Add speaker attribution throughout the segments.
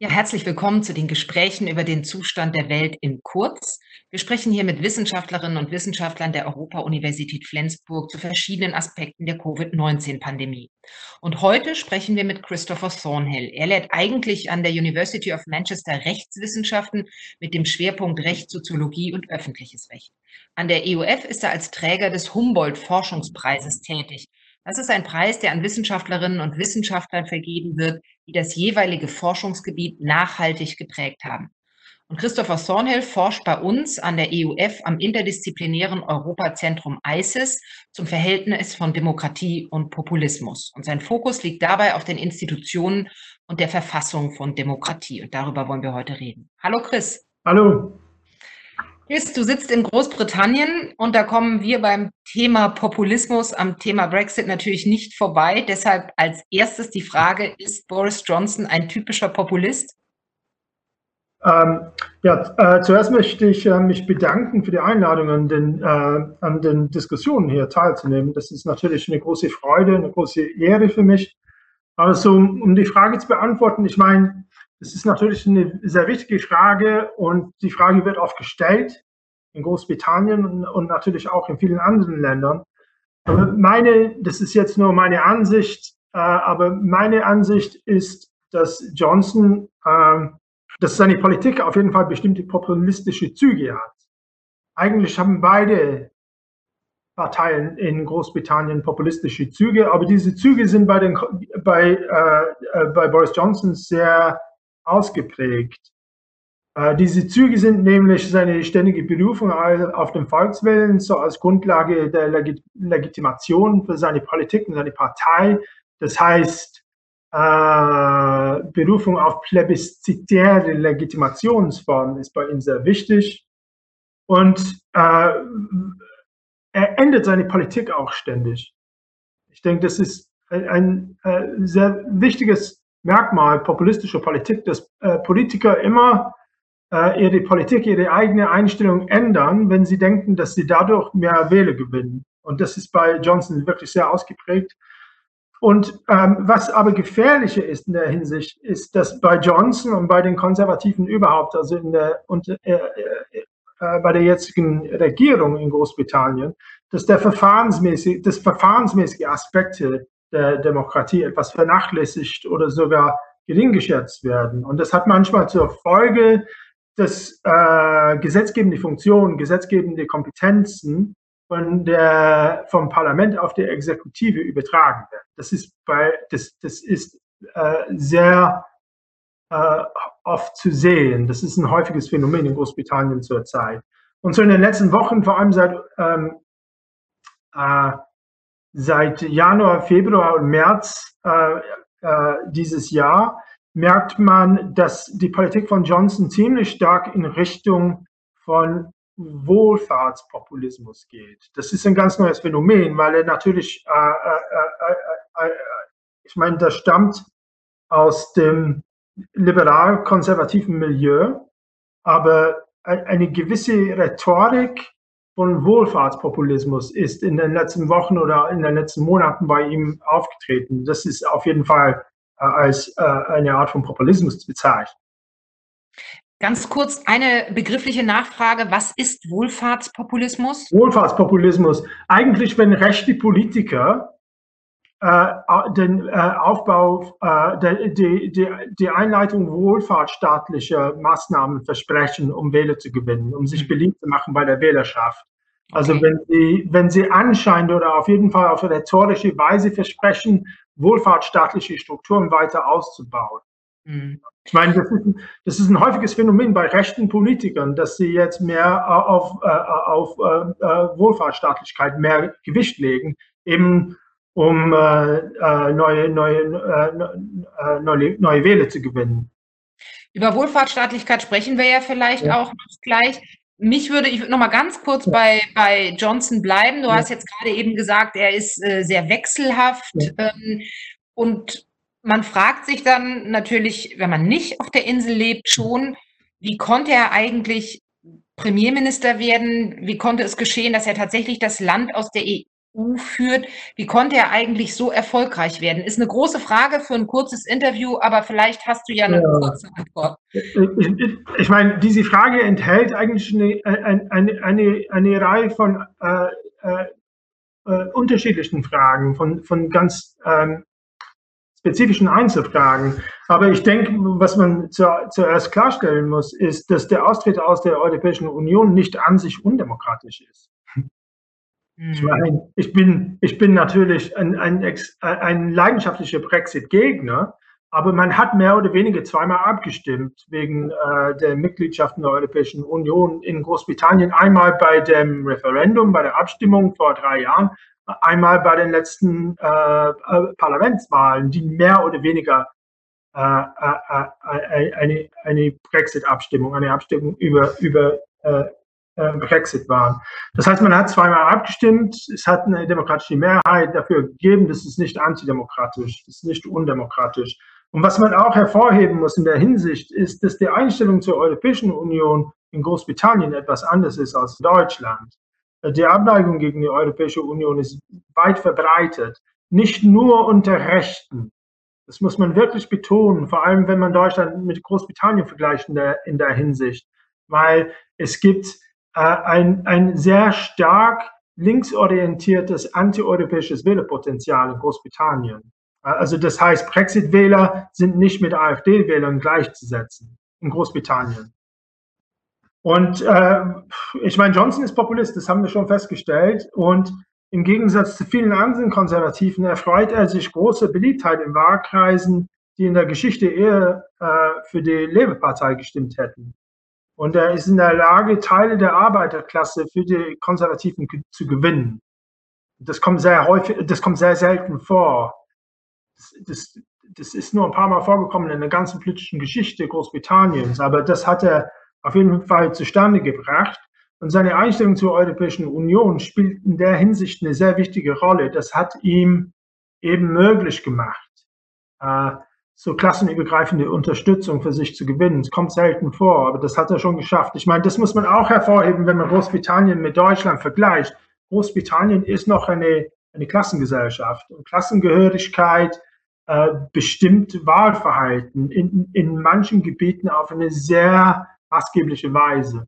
Speaker 1: Ja, herzlich willkommen zu den Gesprächen über den Zustand der Welt in Kurz. Wir sprechen hier mit Wissenschaftlerinnen und Wissenschaftlern der Europa-Universität Flensburg zu verschiedenen Aspekten der Covid-19-Pandemie. Und heute sprechen wir mit Christopher Thornhill. Er lehrt eigentlich an der University of Manchester Rechtswissenschaften mit dem Schwerpunkt Recht, Soziologie und öffentliches Recht. An der EUF ist er als Träger des Humboldt-Forschungspreises tätig. Das ist ein Preis, der an Wissenschaftlerinnen und Wissenschaftlern vergeben wird, die das jeweilige Forschungsgebiet nachhaltig geprägt haben. Und Christopher Thornhill forscht bei uns an der EUF am interdisziplinären Europazentrum ICES zum Verhältnis von Demokratie und Populismus. Und sein Fokus liegt dabei auf den Institutionen und der Verfassung von Demokratie. Und darüber wollen wir heute reden. Hallo Chris.
Speaker 2: Hallo.
Speaker 1: Chris, du sitzt in Großbritannien und da kommen wir beim Thema Populismus am Thema Brexit natürlich nicht vorbei. Deshalb als erstes die Frage, ist Boris Johnson ein typischer Populist?
Speaker 2: Ähm, ja, äh, zuerst möchte ich äh, mich bedanken für die Einladung an den, äh, an den Diskussionen hier teilzunehmen. Das ist natürlich eine große Freude, eine große Ehre für mich. Aber so, um die Frage zu beantworten, ich meine, es ist natürlich eine sehr wichtige Frage und die Frage wird oft gestellt in Großbritannien und, natürlich auch in vielen anderen Ländern. Aber meine, das ist jetzt nur meine Ansicht, äh, aber meine Ansicht ist, dass Johnson, äh, dass seine Politik auf jeden Fall bestimmte populistische Züge hat. Eigentlich haben beide Parteien in Großbritannien populistische Züge, aber diese Züge sind bei, den, bei, äh, äh bei Boris Johnson sehr ausgeprägt. Äh, diese Züge sind nämlich seine ständige Berufung auf den Volkswillen, so als Grundlage der Legit Legitimation für seine Politik und seine Partei. Das heißt, äh, Berufung auf plebiszitäre Legitimationsformen ist bei ihm sehr wichtig. Und äh, er ändert seine Politik auch ständig. Ich denke, das ist ein sehr wichtiges Merkmal populistischer Politik, dass äh, Politiker immer äh, ihre Politik, ihre eigene Einstellung ändern, wenn sie denken, dass sie dadurch mehr Wähler gewinnen. Und das ist bei Johnson wirklich sehr ausgeprägt. Und ähm, was aber gefährlicher ist in der Hinsicht, ist, dass bei Johnson und bei den Konservativen überhaupt, also in der, und, äh, äh, äh, bei der jetzigen Regierung in Großbritannien, dass der verfahrensmäßige, das verfahrensmäßige Aspekte der Demokratie etwas vernachlässigt oder sogar gering geschätzt werden. Und das hat manchmal zur Folge, dass äh, gesetzgebende Funktionen, gesetzgebende Kompetenzen von der, vom Parlament auf die Exekutive übertragen werden. Das ist, bei, das, das ist äh, sehr äh, oft zu sehen. Das ist ein häufiges Phänomen in Großbritannien zurzeit. Und so in den letzten Wochen, vor allem seit ähm, äh, seit Januar, Februar und März äh, äh, dieses Jahr merkt man, dass die Politik von Johnson ziemlich stark in Richtung von Wohlfahrtspopulismus geht. Das ist ein ganz neues Phänomen, weil er natürlich, äh, äh, äh, äh ich meine, das stammt aus dem liberal-konservativen Milieu, aber eine gewisse Rhetorik von Wohlfahrtspopulismus ist in den letzten Wochen oder in den letzten Monaten bei ihm aufgetreten. Das ist auf jeden Fall äh, als äh, eine Art von Populismus zu bezeichnen.
Speaker 1: Ganz kurz eine begriffliche Nachfrage. Was ist Wohlfahrtspopulismus?
Speaker 2: Wohlfahrtspopulismus. Eigentlich, wenn rechte Politiker den äh, Aufbau, äh, die, die, die Einleitung wohlfahrtsstaatlicher Maßnahmen versprechen, um Wähler zu gewinnen, um sich mhm. beliebt zu machen bei der Wählerschaft. Also okay. wenn Sie, wenn Sie anscheinend oder auf jeden Fall auf rhetorische Weise versprechen, wohlfahrtsstaatliche Strukturen weiter auszubauen. Mhm. Ich meine, das ist, das ist, ein häufiges Phänomen bei rechten Politikern, dass sie jetzt mehr auf, äh, auf äh, äh, Wohlfahrtsstaatlichkeit mehr Gewicht legen, eben um äh, äh neue, neue, äh, neue, neue Wähler zu gewinnen.
Speaker 1: Über Wohlfahrtsstaatlichkeit sprechen wir ja vielleicht ja. auch noch gleich. Mich würde, ich würde noch mal ganz kurz ja. bei, bei Johnson bleiben. Du ja. hast jetzt gerade eben gesagt, er ist äh, sehr wechselhaft. Ähm, und man fragt sich dann natürlich, wenn man nicht auf der Insel lebt, schon, wie konnte er eigentlich Premierminister werden? Wie konnte es geschehen, dass er tatsächlich das Land aus der EU führt. Wie konnte er eigentlich so erfolgreich werden? Ist eine große Frage für ein kurzes Interview, aber vielleicht hast du ja eine ja. kurze Antwort.
Speaker 2: Ich, ich, ich, meine, diese Frage enthält eigentlich eine, eine, eine, eine Reihe von äh, äh, äh, unterschiedlichen Fragen, von, von ganz ähm, spezifischen Einzelfragen. Aber ich denke, was man zu, zuerst klarstellen muss, ist, dass der Austritt aus der Europäischen Union nicht an sich undemokratisch ist. Ich mhm. meine, ich bin, ich bin natürlich ein, ein, ein leidenschaftlicher Brexit-Gegner, aber man hat mehr oder weniger zweimal abgestimmt wegen äh, der Mitgliedschaft in der Europäischen Union in Großbritannien. Einmal bei dem Referendum, bei der Abstimmung vor drei Jahren, einmal bei den letzten äh, äh Parlamentswahlen, die mehr oder weniger äh, äh eine, eine Brexit-Abstimmung, eine Abstimmung über, über Brexit waren. Das heißt, man hat zweimal abgestimmt, es hat eine demokratische Mehrheit dafür gegeben, das ist nicht antidemokratisch, das ist nicht undemokratisch. Und was man auch hervorheben muss in der Hinsicht, ist, dass die Einstellung zur Europäischen Union in Großbritannien etwas anders ist als in Deutschland. Die Abneigung gegen die Europäische Union ist weit verbreitet, nicht nur unter Rechten. Das muss man wirklich betonen, vor allem wenn man Deutschland mit Großbritannien vergleicht in der, in der Hinsicht, weil es gibt ein, ein sehr stark linksorientiertes antieuropäisches Wählerpotenzial in Großbritannien. Äh, also das heißt, Brexit-Wähler sind nicht mit AfD-Wählern gleichzusetzen in Großbritannien. Und äh, ich meine, Johnson ist Populist, das haben wir schon festgestellt. Und im Gegensatz zu vielen anderen Konservativen erfreut er sich große Beliebtheit in Wahlkreisen, die in der Geschichte eher äh, für die Labour-Partei gestimmt hätten. Und er ist in der Lage, Teile der Arbeiterklasse für die Konservativen zu gewinnen. Das kommt sehr häufig, das kommt sehr selten vor. Das, das, das ist nur ein paar Mal vorgekommen in der ganzen politischen Geschichte Großbritanniens, aber das hat er auf jeden Fall zustande gebracht. Und seine Einstellung zur Europäischen Union spielt in der Hinsicht eine sehr wichtige Rolle. Das hat ihm eben möglich gemacht, äh, so klassenübergreifende Unterstützung für sich zu gewinnen. Es kommt selten vor, aber das hat er schon geschafft. Ich meine, das muss man auch hervorheben, wenn man Großbritannien mit Deutschland vergleicht. Großbritannien ist noch eine, eine Klassengesellschaft und Klassengehörigkeit äh, bestimmt Wahlverhalten in, in manchen Gebieten auf eine sehr maßgebliche Weise.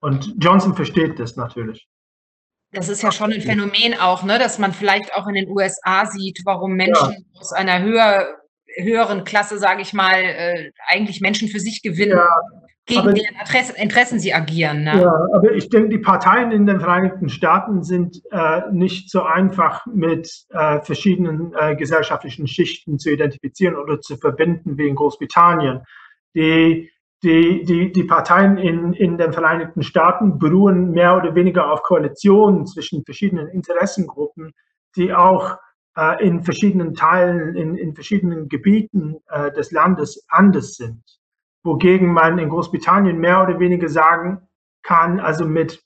Speaker 2: Und Johnson versteht das natürlich.
Speaker 1: Das ist ja schon ein Phänomen auch, ne, dass man vielleicht auch in den USA sieht, warum Menschen ja. aus einer höher höheren Klasse, sage ich mal, äh, eigentlich Menschen für sich gewinnen, ja, gegen deren Interesse, Interessen sie agieren.
Speaker 2: Ne? Ja, aber ich denke, die Parteien in den Vereinigten Staaten sind äh, nicht so einfach mit äh, verschiedenen äh, gesellschaftlichen Schichten zu identifizieren oder zu verbinden wie in Großbritannien. Die die, die, die Parteien in, in den Vereinigten Staaten beruhen mehr oder weniger auf Koalitionen zwischen verschiedenen Interessengruppen, die auch äh, in verschiedenen Teilen, in, in verschiedenen Gebieten äh, des Landes anders sind. Wogegen man in Großbritannien mehr oder weniger sagen kann, also mit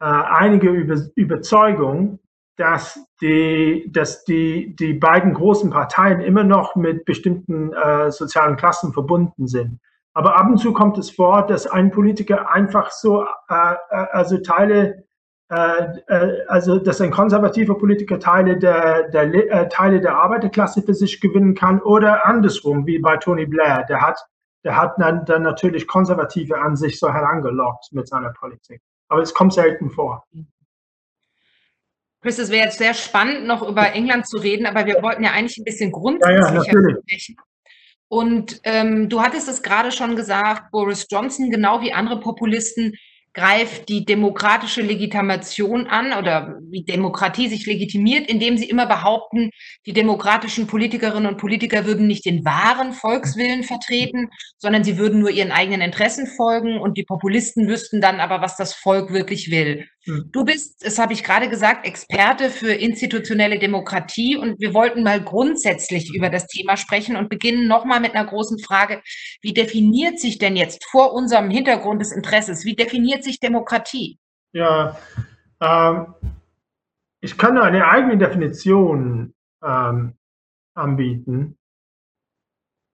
Speaker 2: äh, einiger Über Überzeugung, dass die, dass die, die beiden großen Parteien immer noch mit bestimmten äh, sozialen Klassen verbunden sind. Aber ab und zu kommt es vor, dass ein Politiker einfach so, äh, äh also Teile also dass ein konservativer Politiker Teile der, der äh, Teile der Arbeiterklasse für sich gewinnen kann oder andersrum, wie bei Tony Blair. Der hat, der hat dann, dann natürlich Konservative an sich so herangelockt mit seiner Politik. Aber es kommt selten vor.
Speaker 1: Chris, es wäre jetzt sehr spannend, noch über England zu reden, aber wir wollten ja eigentlich ein bisschen grundsätzlicher ja, ja, sprechen. Und ähm, du hattest es gerade schon gesagt, Boris Johnson, genau wie andere Populisten, greift die demokratische Legitimation an oder wie Demokratie sich legitimiert, indem sie immer behaupten, die demokratischen Politikerinnen und Politiker würden nicht den wahren Volkswillen vertreten, sondern sie würden nur ihren eigenen Interessen folgen und die Populisten wüssten dann aber, was das Volk wirklich will. Hm. Du bist, das habe ich gerade gesagt, Experte für institutionelle Demokratie und wir wollten mal grundsätzlich über das Thema sprechen und beginnen nochmal mit einer großen Frage. Wie definiert sich denn jetzt vor unserem Hintergrund des Interesses, wie definiert sich Demokratie?
Speaker 2: Ja, ähm, ich kann eine eigene Definition ähm, anbieten.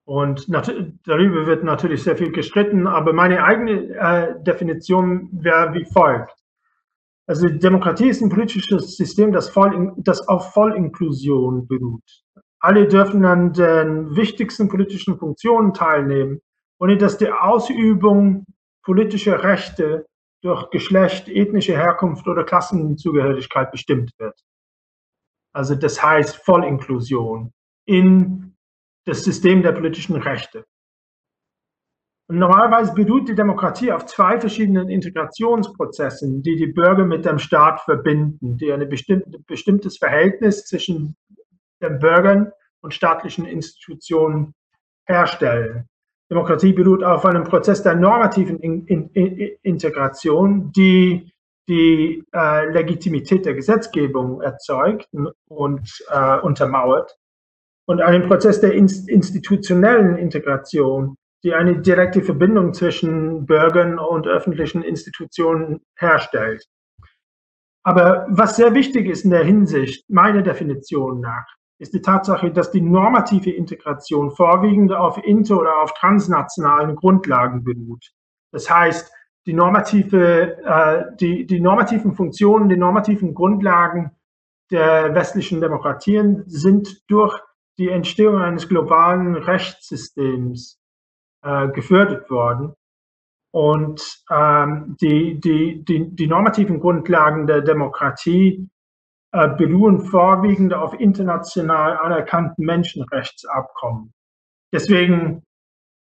Speaker 2: Und darüber wird natürlich sehr viel gestritten, aber meine eigene äh, Definition wäre wie folgt. Also Demokratie ist ein politisches System, das, voll, das auf Vollinklusion beruht. Alle dürfen an den wichtigsten politischen Funktionen teilnehmen, ohne dass die Ausübung politischer Rechte durch Geschlecht, ethnische Herkunft oder Klassenzugehörigkeit bestimmt wird. Also das heißt Vollinklusion in das System der politischen Rechte. Und normalerweise beruht die Demokratie auf zwei verschiedenen Integrationsprozessen, die die Bürger mit dem Staat verbinden, die ein bestimmte, bestimmtes Verhältnis zwischen den Bürgern und staatlichen Institutionen herstellen. Demokratie beruht auf einem Prozess der normativen in, in, in, Integration, die die äh, Legitimität der Gesetzgebung erzeugt und äh, untermauert, und einem Prozess der institutionellen Integration, die eine direkte Verbindung zwischen Bürgern und öffentlichen Institutionen herstellt. Aber was sehr wichtig ist in der Hinsicht, meiner Definition nach, ist die Tatsache, dass die normative Integration vorwiegend auf inter- oder auf transnationalen Grundlagen beruht. Das heißt, die, normative, äh, die, die normativen Funktionen, die normativen Grundlagen der westlichen Demokratien sind durch die Entstehung eines globalen Rechtssystems äh, gefördert worden. Und ähm, die, die, die, die normativen Grundlagen der Demokratie äh, beruhen vorwiegend auf international anerkannten Menschenrechtsabkommen. Deswegen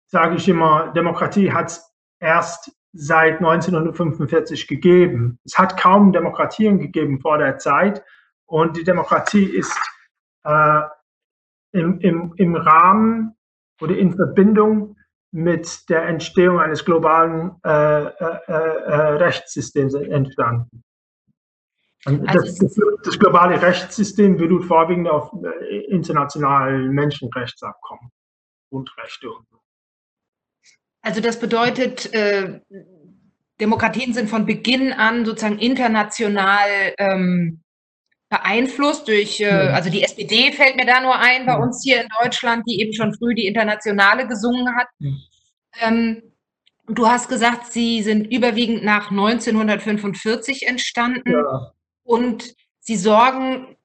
Speaker 2: sage ich immer, Demokratie hat es erst seit 1945 gegeben. Es hat kaum Demokratien gegeben vor der Zeit und die Demokratie ist äh, im, im, im Rahmen oder in Verbindung mit der Entstehung eines globalen äh, äh, äh, Rechtssystems entstanden. Also das, das, das, globale Rechtssystem beruht vorwiegend auf äh, internationalen Menschenrechtsabkommen, Grundrechte und so.
Speaker 1: Also das bedeutet, äh, Demokratien sind von Beginn an sozusagen international ähm, beeinflusst durch, äh, also die SPD fällt mir da nur ein bei uns hier in Deutschland, die eben schon früh die Internationale gesungen hat. Ähm, du hast gesagt, sie sind überwiegend nach 1945 entstanden ja. und sie sorgen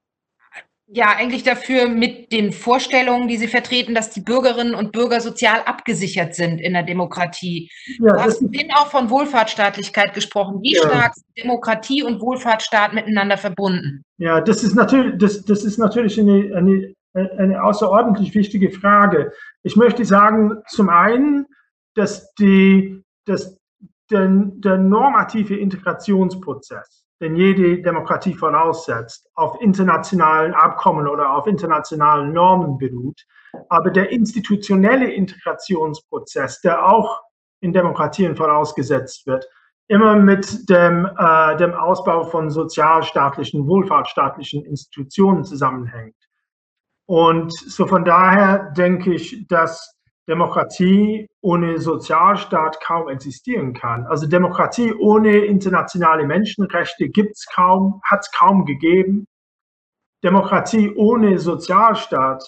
Speaker 1: ja eigentlich dafür mit den Vorstellungen, die sie vertreten, dass die Bürgerinnen und Bürger sozial abgesichert sind in der Demokratie. Ja, du hast vorhin auch von Wohlfahrtsstaatlichkeit gesprochen. Wie ja. stark sind Demokratie und Wohlfahrtsstaat miteinander verbunden?
Speaker 2: Ja, das ist natürlich, das, das ist natürlich eine, eine, eine außerordentlich wichtige Frage. Ich möchte sagen, zum einen, dass, die, dass der, der normative Integrationsprozess den jede Demokratie voraussetzt, auf internationalen Abkommen oder auf internationalen Normen beruht. Aber der institutionelle Integrationsprozess, der auch in Demokratien vorausgesetzt wird, immer mit dem, äh, dem Ausbau von sozialstaatlichen, wohlfahrtsstaatlichen Institutionen zusammenhängt. Und so von daher denke ich, dass Demokratie ohne Sozialstaat kaum existieren kann. Also Demokratie ohne internationale Menschenrechte gibt's kaum, hat's kaum gegeben. Demokratie ohne Sozialstaat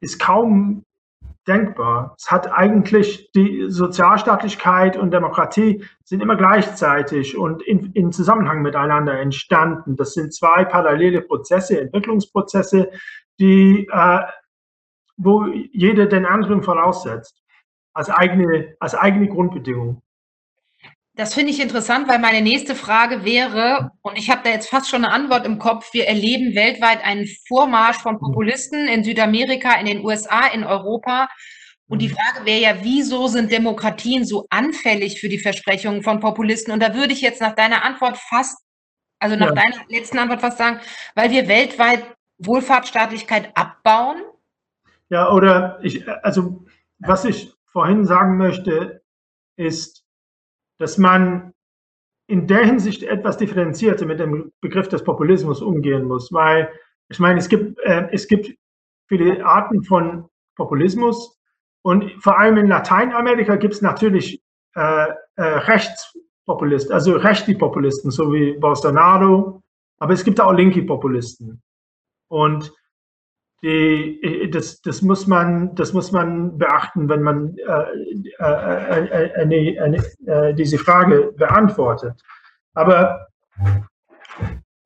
Speaker 2: ist kaum denkbar. Es hat eigentlich die Sozialstaatlichkeit und Demokratie sind immer gleichzeitig und in, in Zusammenhang miteinander entstanden. Das sind zwei parallele Prozesse, Entwicklungsprozesse, die äh, wo jeder den anderen voraussetzt, als eigene, als eigene Grundbedingung.
Speaker 1: Das finde ich interessant, weil meine nächste Frage wäre, und ich habe da jetzt fast schon eine Antwort im Kopf, wir erleben weltweit einen Vormarsch von Populisten in Südamerika, in den USA, in Europa. Und die Frage wäre ja, wieso sind Demokratien so anfällig für die Versprechungen von Populisten? Und da würde ich jetzt nach deiner Antwort fast, also nach ja. deiner letzten Antwort fast sagen, weil wir weltweit Wohlfahrtsstaatlichkeit abbauen
Speaker 2: ja, oder ich, also was ich vorhin sagen möchte, ist, dass man in der Hinsicht etwas differenzierter mit dem Begriff des Populismus umgehen muss, weil ich meine, es gibt, äh, es gibt viele Arten von Populismus und vor allem in Lateinamerika gibt es natürlich äh, äh, Rechtspopulisten, also rechte Populisten, so wie Bolsonaro, aber es gibt auch linke Populisten. Und die, äh, das, das, muss man, das muss man beachten, wenn man äh, äh, äh eine, eine, diese Frage beantwortet. Aber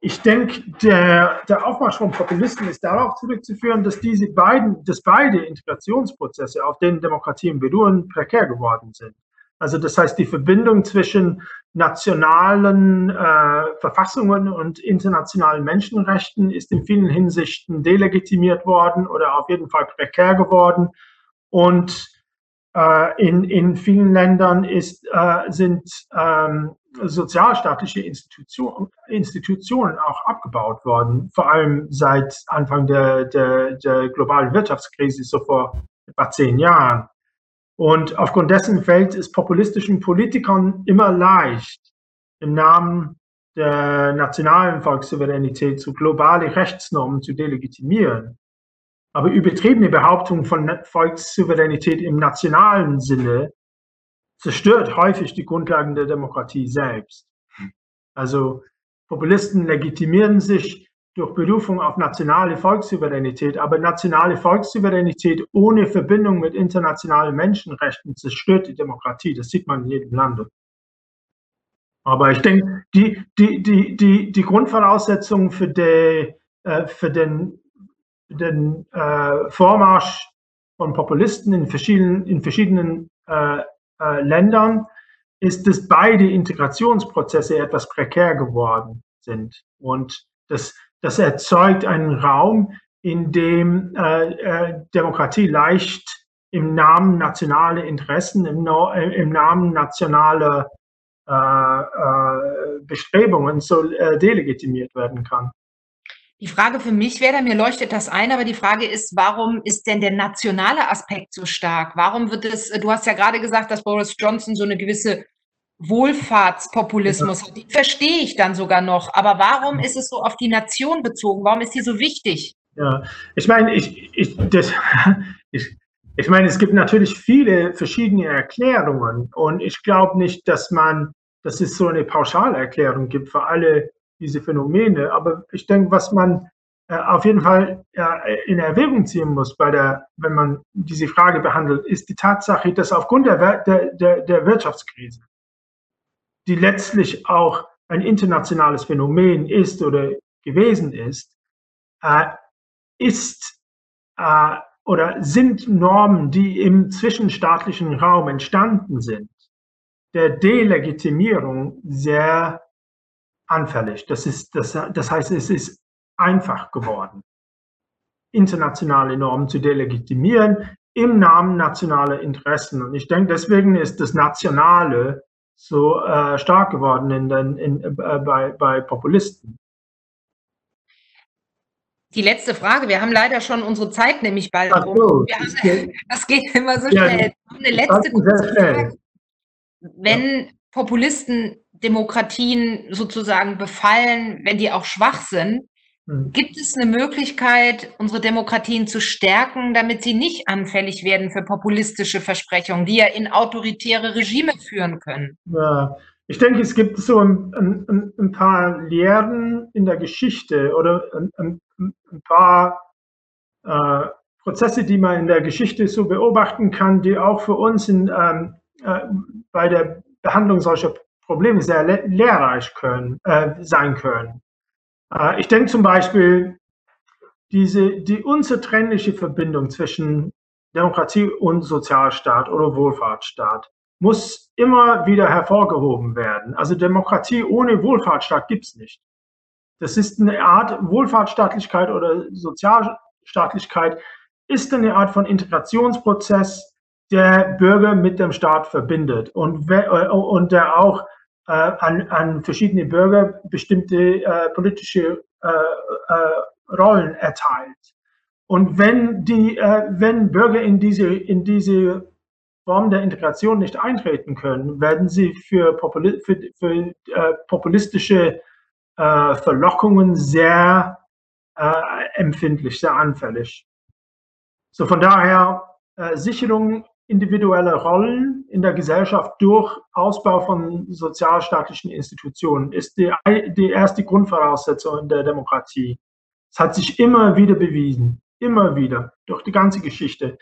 Speaker 2: ich denke, der, der Aufmarsch von Populisten ist darauf zurückzuführen, dass diese beiden, dass beide Integrationsprozesse, auf denen Demokratien beruhen, prekär geworden sind. Also das heißt, die Verbindung zwischen nationalen äh, Verfassungen und internationalen Menschenrechten ist in vielen Hinsichten delegitimiert worden oder auf jeden Fall prekär geworden. Und äh, in, in vielen Ländern ist, äh, sind ähm, sozialstaatliche Institution, Institutionen auch abgebaut worden, vor allem seit Anfang der, der, der globalen Wirtschaftskrise, so vor etwa zehn Jahren. Und aufgrund dessen fällt es populistischen Politikern immer leicht, im Namen der nationalen Volkssouveränität zu globale Rechtsnormen zu delegitimieren. Aber übertriebene Behauptungen von Volkssouveränität im nationalen Sinne zerstört häufig die Grundlagen der Demokratie selbst. Also Populisten legitimieren sich durch Berufung auf nationale Volkssouveränität, aber nationale Volkssouveränität ohne Verbindung mit internationalen Menschenrechten zerstört die Demokratie. Das sieht man in jedem Lande. Aber ich denke, die, die, die, die, die Grundvoraussetzung für, die, äh, für den, den äh, Vormarsch von Populisten in verschiedenen, in verschiedenen äh, äh, Ländern ist, dass beide Integrationsprozesse etwas prekär geworden sind. Und das, das erzeugt einen Raum, in dem äh, äh, Demokratie leicht im Namen nationaler Interessen, im, no äh, im Namen nationaler äh, äh, Bestrebungen so delegitimiert werden kann.
Speaker 1: Die Frage für mich wäre, mir leuchtet das ein, aber die Frage ist, warum ist denn der nationale Aspekt so stark? Warum wird es, du hast ja gerade gesagt, dass Boris Johnson so eine gewisse Wohlfahrtspopulismus hat. Die verstehe ich dann sogar noch. Aber warum ist es so auf die Nation bezogen? Warum ist die so wichtig?
Speaker 2: Ja, ich meine, ich, ich, das, ich, ich meine, es gibt natürlich viele verschiedene Erklärungen und ich glaube nicht, dass man, dass es so eine Pauschalerklärung gibt für alle diese Phänomene. Aber ich denke, was man äh, auf jeden Fall äh, in Erwägung ziehen muss, bei der, wenn man diese Frage behandelt, ist die Tatsache, dass aufgrund der, der, der, der Wirtschaftskrise die letztlich auch ein internationales Phänomen ist oder gewesen ist, äh, ist äh, oder sind Normen, die im zwischenstaatlichen Raum entstanden sind, der Delegitimierung sehr anfällig. Das, ist, das, das heißt, es ist einfach geworden, internationale Normen zu delegitimieren im Namen nationaler Interessen. Und ich denke, deswegen ist das Nationale so äh, stark geworden in den, in, äh, bei, bei Populisten.
Speaker 1: Die letzte Frage, wir haben leider schon unsere Zeit nämlich bald Ach so, das, geht, das geht immer so ja, schnell. Eine letzte kurze Frage. Wenn Populisten Demokratien sozusagen befallen, wenn die auch schwach sind. Gibt es eine Möglichkeit, unsere Demokratien zu stärken, damit sie nicht anfällig werden für populistische Versprechungen, die ja in autoritäre Regime führen können?
Speaker 2: Ja, ich denke, es gibt so ein, ein, ein paar Lehren in der Geschichte oder ein, ein paar äh, Prozesse, die man in der Geschichte so beobachten kann, die auch für uns in, ähm, äh, bei der Behandlung solcher Probleme sehr lehrreich können, äh, sein können. Äh, ich denke zum Beispiel, diese, die unzertrennliche Verbindung zwischen Demokratie und Sozialstaat oder Wohlfahrtsstaat muss immer wieder hervorgehoben werden. Also Demokratie ohne Wohlfahrtsstaat gibt es nicht. Das ist eine Art Wohlfahrtsstaatlichkeit oder Sozialstaatlichkeit, ist eine Art von Integrationsprozess, der Bürger mit dem Staat verbindet und, und der auch äh, an, an verschiedene Bürger bestimmte äh, politische äh, äh, Rollen erteilt. Und wenn die, äh, wenn Bürger in diese, in diese Form der Integration nicht eintreten können, werden sie für, Populi für, für populistische Verlockungen sehr empfindlich, sehr anfällig. So von daher Sicherung individuelle Rollen in der Gesellschaft durch Ausbau von sozialstaatlichen Institutionen ist die, die erste Grundvoraussetzung der Demokratie. Es hat sich immer wieder bewiesen, immer wieder, durch die ganze Geschichte.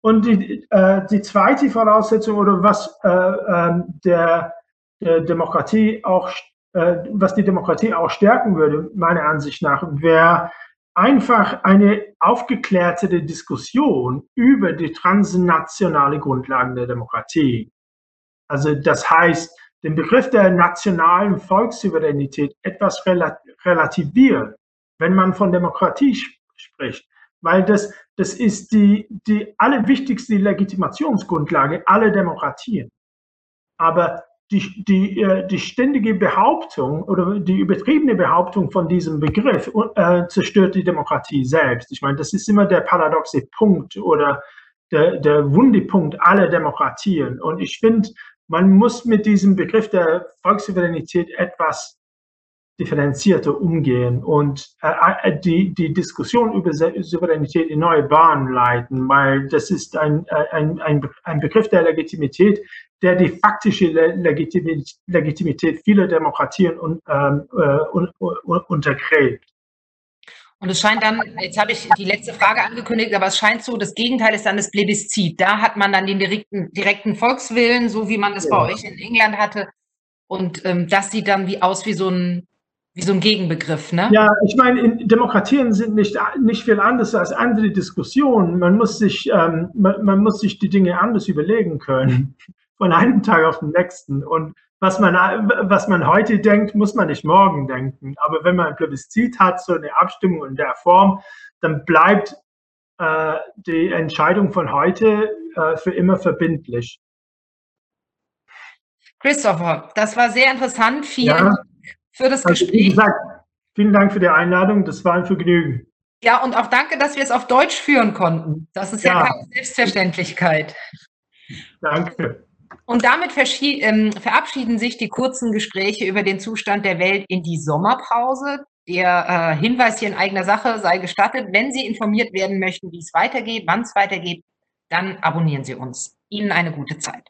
Speaker 2: Und die, äh, die zweite Voraussetzung oder was äh, äh, der, der Demokratie auch äh, was die Demokratie auch stärken würde, meiner Ansicht nach, wäre einfach eine aufgeklärte Diskussion über die transnationale Grundlagen der Demokratie. Also das heißt, den Begriff der nationalen Volkssouveränität etwas relativieren, wenn man von Demokratie spricht, weil das, das ist die, die allerwichtigste Legitimationsgrundlage aller Demokratien. Aber die, die, äh, die ständige Behauptung oder die übertriebene Behauptung von diesem Begriff äh, zerstört die Demokratie selbst. Ich meine, das ist immer der paradoxe Punkt oder der, der Wundepunkt aller Demokratien. Und ich finde, man muss mit diesem Begriff der Volkssouveränität etwas differenzierter umgehen und äh, äh, die, die Diskussion über Souveränität in neue Bahnen leiten, weil das ist ein, äh, ein, ein, ein Begriff der Legitimität, der die faktische Legitimität, Legitimität vieler Demokratien un, ähm, äh, un, un, untergräbt.
Speaker 1: Und es scheint dann, jetzt habe ich die letzte Frage angekündigt, aber es scheint so, das Gegenteil ist dann das Plebiszit. Da hat man dann den direkten, direkten Volkswillen, so wie man das ja. bei euch in England hatte. Und ähm, das sieht dann wie aus wie so ein wie so ein Gegenbegriff, ne?
Speaker 2: Ja, ich meine, Demokratien sind nicht, nicht viel anders als andere Diskussionen. Man muss sich, ähm, man, man, muss sich die Dinge anders überlegen können, von einem Tag auf den nächsten. Und was man, was man heute denkt, muss man nicht morgen denken. Aber wenn man ein Plebiszit hat, so eine Abstimmung in der Form, dann bleibt äh, die Entscheidung von heute äh, für immer verbindlich.
Speaker 1: Christopher, das war sehr interessant. Vielen ja für das also, Gespräch.
Speaker 2: Gesagt, vielen Dank für die Einladung. Das war ein Vergnügen.
Speaker 1: Ja, und auch danke, dass wir es auf Deutsch führen konnten. Das ist ja, ja keine Selbstverständlichkeit.
Speaker 2: Danke.
Speaker 1: Und damit ähm, verabschieden sich die kurzen Gespräche über den Zustand der Welt in die Sommerpause. Der äh, Hinweis hier in eigener Sache sei gestattet. Wenn Sie informiert werden möchten, wie es weitergeht, wann es weitergeht, dann abonnieren Sie uns. Ihnen eine gute Zeit.